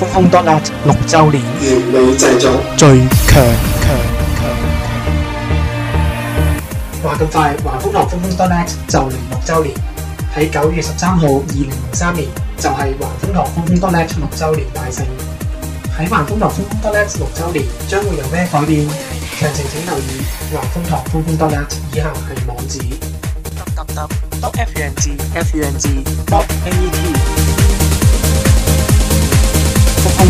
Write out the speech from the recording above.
风风 dot 六周年原理制作最强强强话咁快华风堂风风 dot 就嚟六周年喺九月十三号二零零三年就系华风堂风风 dot 六周年大盛。喺华风堂风风 dot 六周年将会有咩改变详情请留意华风堂风风 dot 以下系网址